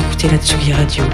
Écoutez la Tsugi Radio.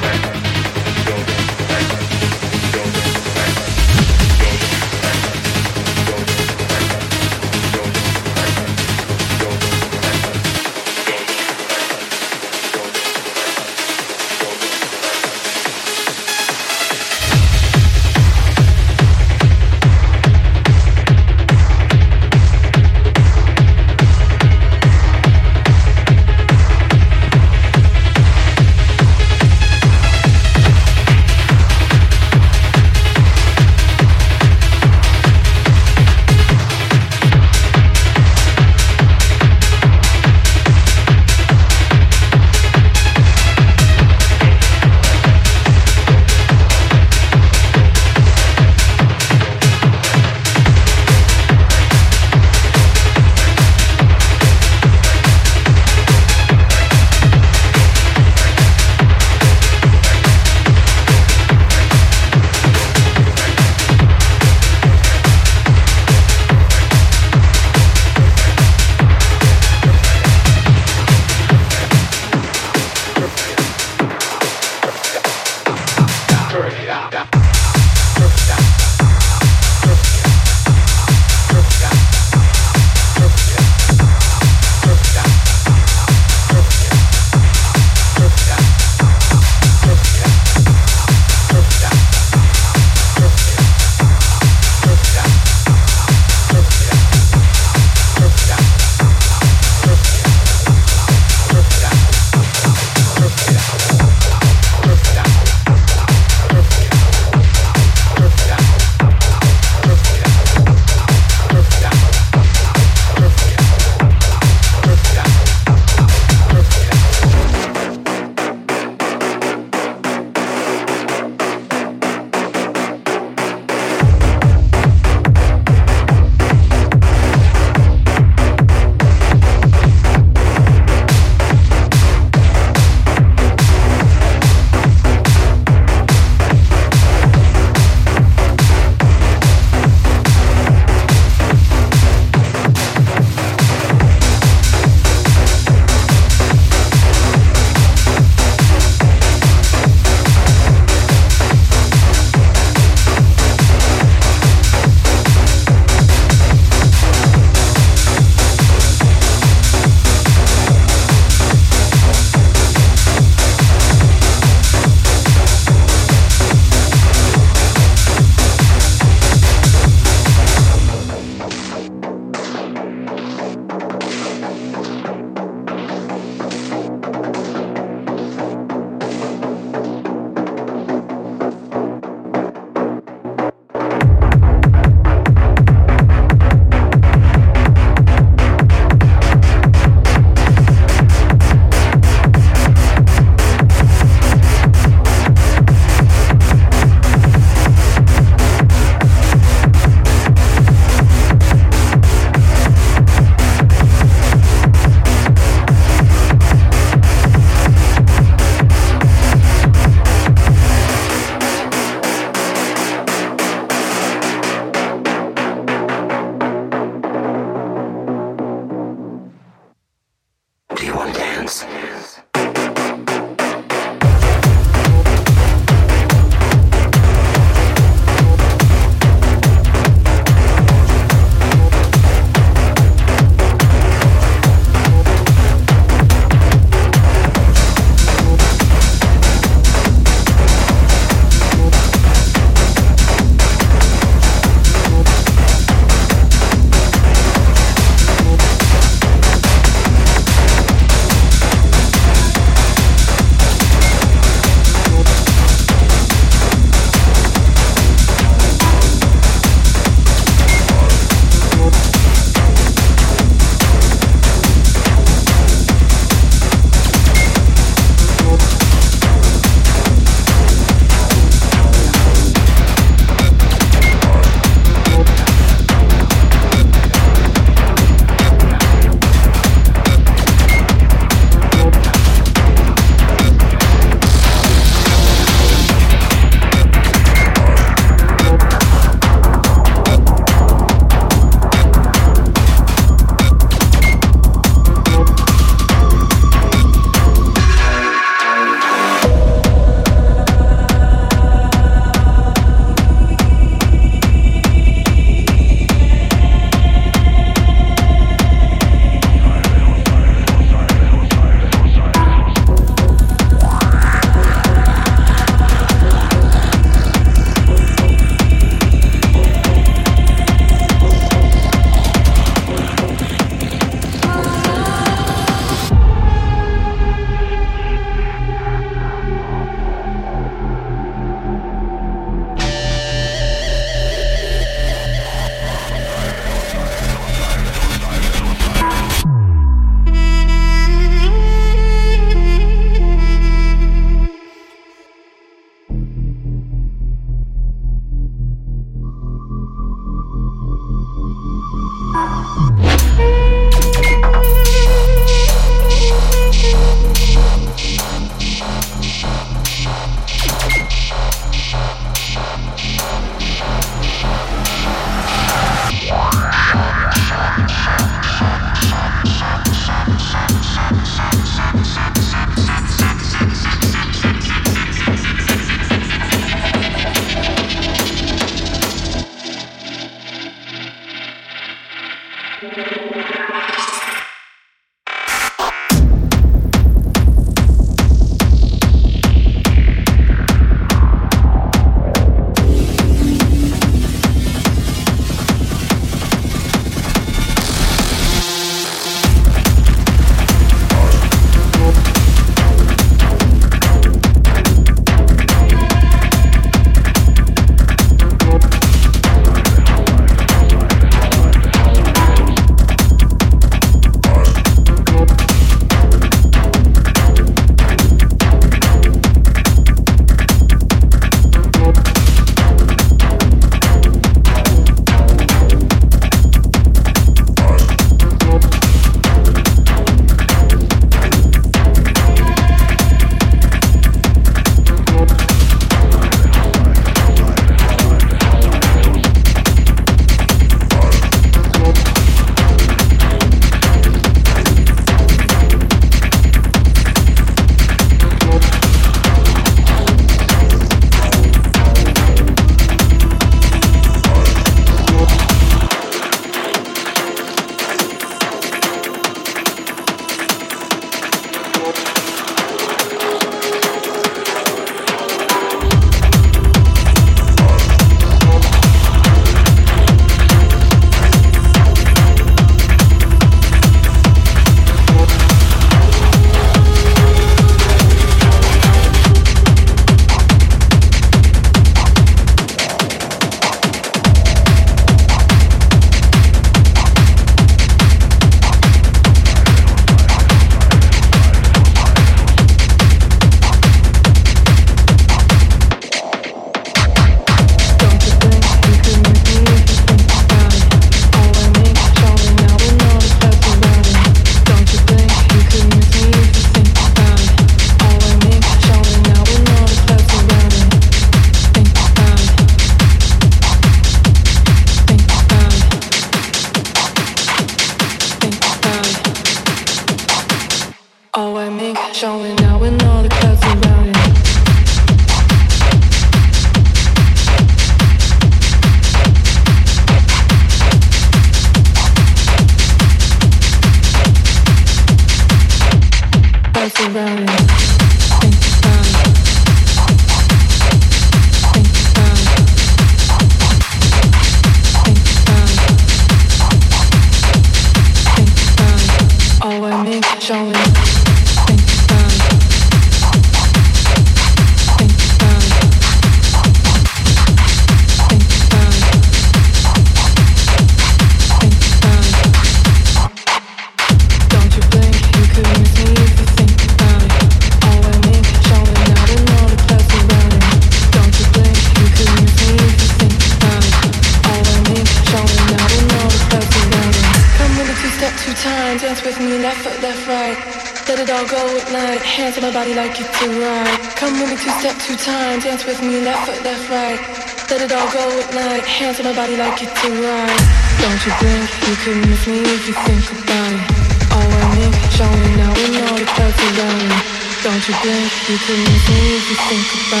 Hands on my body like it's a ride. Don't you blink, you can miss me if you think about it. All I need, showing now we know the clubs around me. Don't you blink, you can miss me if you think about it.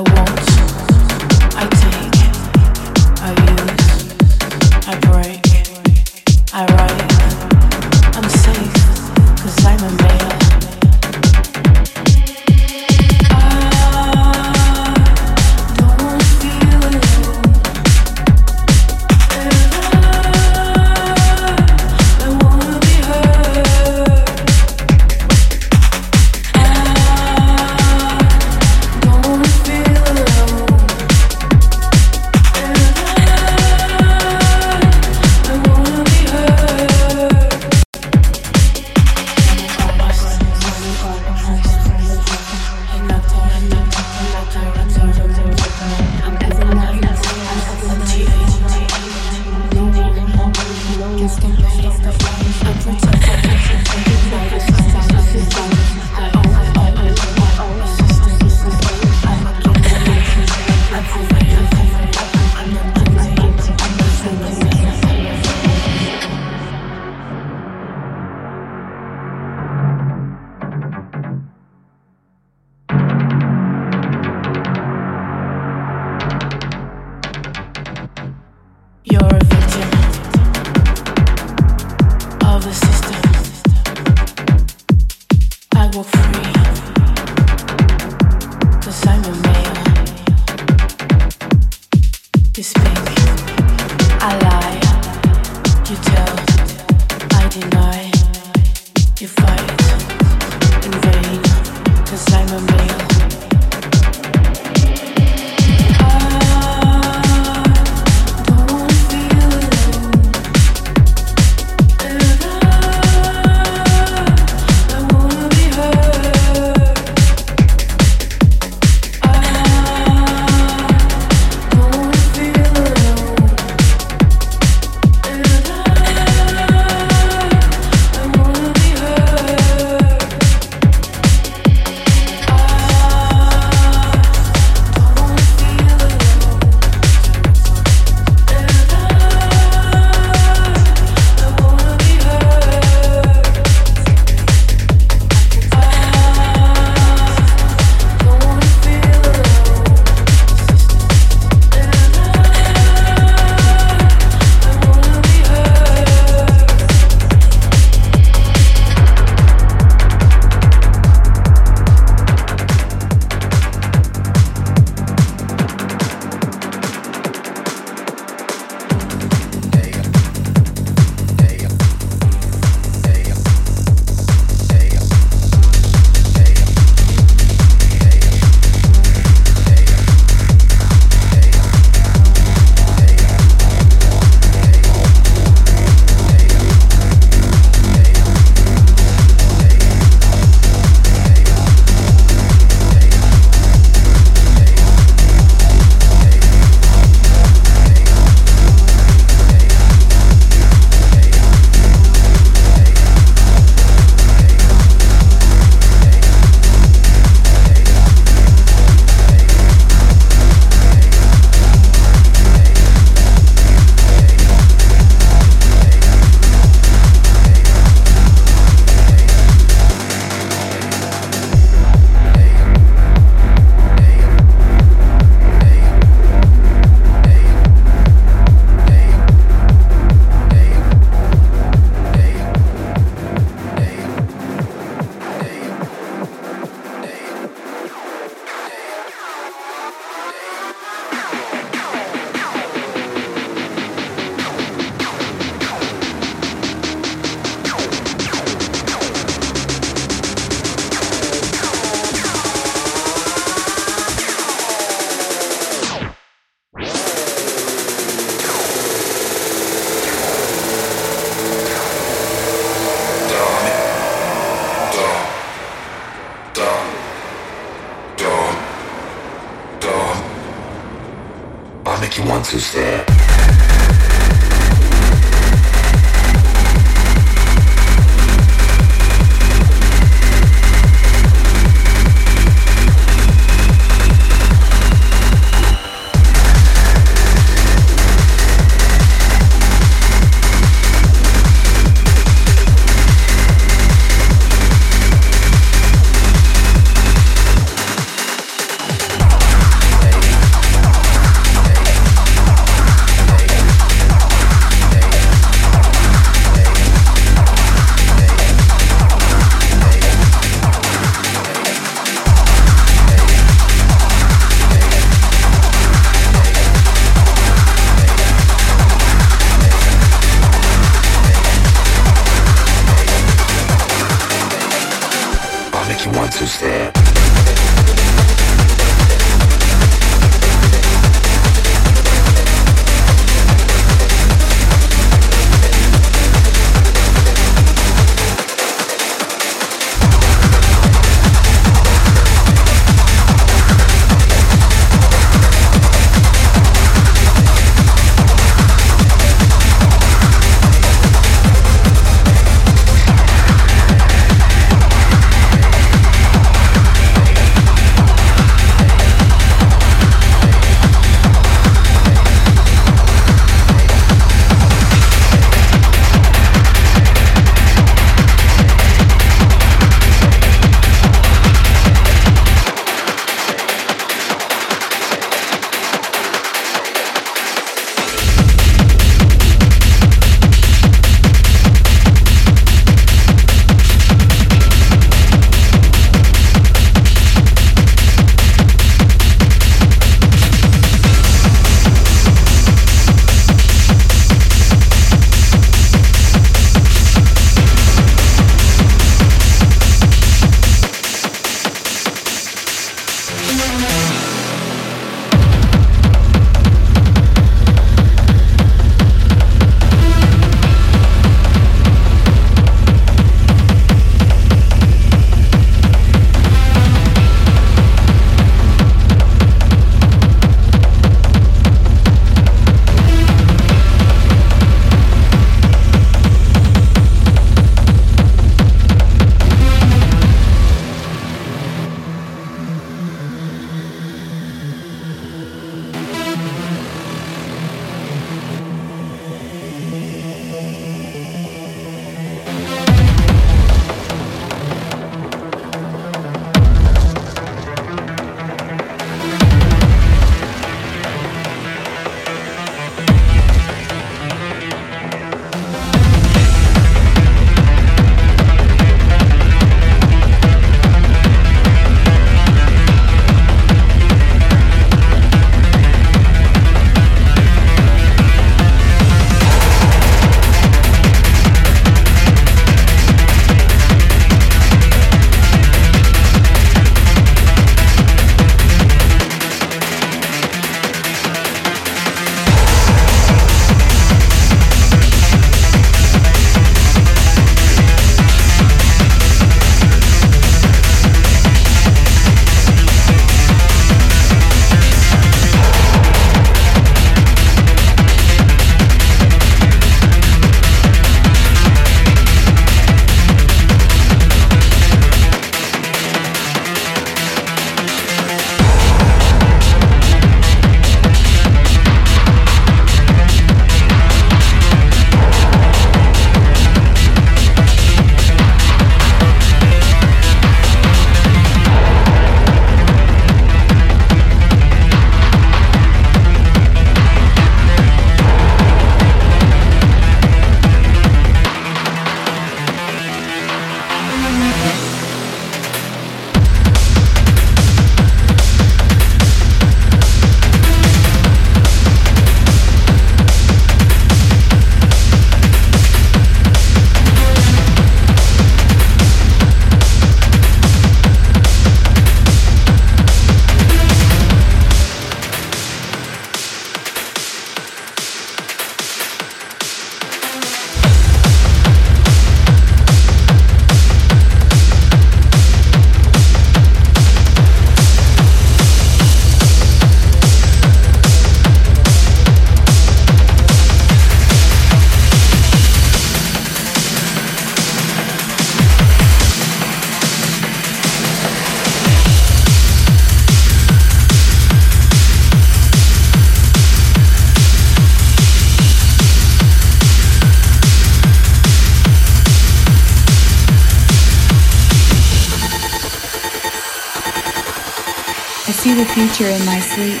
In my sleep.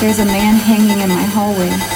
There's a man hanging in my hallway.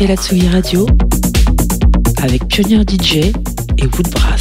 Écoutez la Tsugi Radio avec Pionnier DJ et Woodbrass.